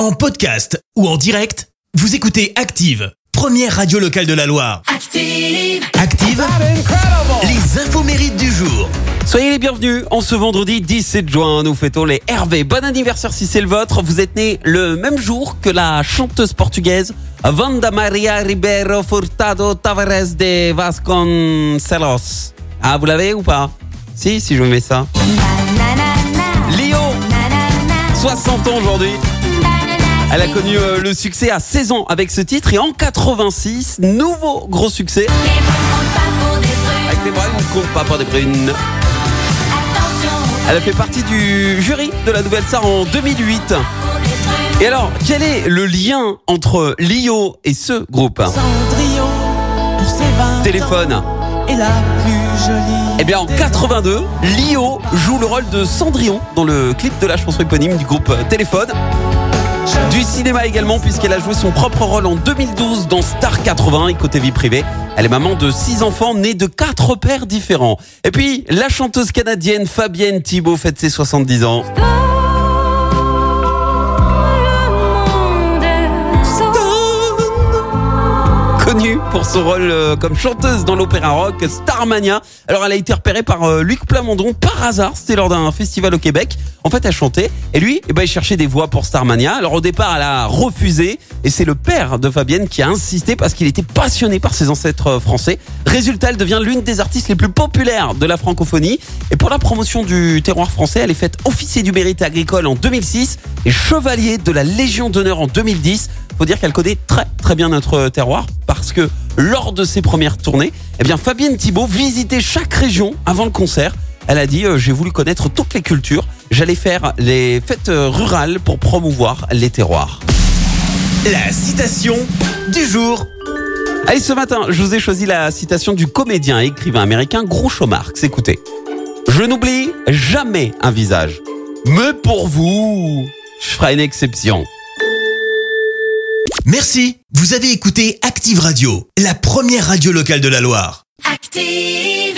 En podcast ou en direct, vous écoutez Active, première radio locale de la Loire. Active. Active, les infos mérites du jour. Soyez les bienvenus. En ce vendredi 17 juin, nous fêtons les Hervé. Bon anniversaire si c'est le vôtre. Vous êtes né le même jour que la chanteuse portugaise Vanda Maria Ribeiro Furtado Tavares de Vasconcelos. Ah, vous l'avez ou pas? Si, si je vous mets ça. Lio, 60 ans aujourd'hui. Elle a connu euh, le succès à 16 ans avec ce titre et en 86, nouveau gros succès. Avec les bras, on compte pas pour des brunes. Elle a fait partie du jury de la Nouvelle Star en 2008. Et alors, quel est le lien entre Lio et ce groupe? Cendrillon pour ses vingt Téléphone. ans est la plus jolie. Eh bien, en 82, Lio joue le rôle de Cendrillon dans le clip de la chanson éponyme du groupe Téléphone. Du cinéma également, puisqu'elle a joué son propre rôle en 2012 dans Star 80 et côté vie privée. Elle est maman de six enfants nés de quatre pères différents. Et puis, la chanteuse canadienne Fabienne Thibault fête ses 70 ans. Pour son rôle euh, comme chanteuse dans l'opéra rock Starmania. Alors elle a été repérée par euh, Luc Plamondon par hasard, c'était lors d'un festival au Québec. En fait elle chantait et lui eh ben, il cherchait des voix pour Starmania. Alors au départ elle a refusé et c'est le père de Fabienne qui a insisté parce qu'il était passionné par ses ancêtres euh, français. Résultat elle devient l'une des artistes les plus populaires de la francophonie. Et pour la promotion du terroir français elle est faite officier du mérite agricole en 2006 et chevalier de la Légion d'honneur en 2010 faut dire qu'elle connaît très très bien notre terroir parce que lors de ses premières tournées, eh bien Fabienne Thibault visitait chaque région avant le concert. Elle a dit euh, j'ai voulu connaître toutes les cultures, j'allais faire les fêtes euh, rurales pour promouvoir les terroirs. La citation du jour. Allez, ce matin, je vous ai choisi la citation du comédien et écrivain américain Groucho Marx. Écoutez. Je n'oublie jamais un visage. Mais pour vous, je ferai une exception. Merci, vous avez écouté Active Radio, la première radio locale de la Loire. Active.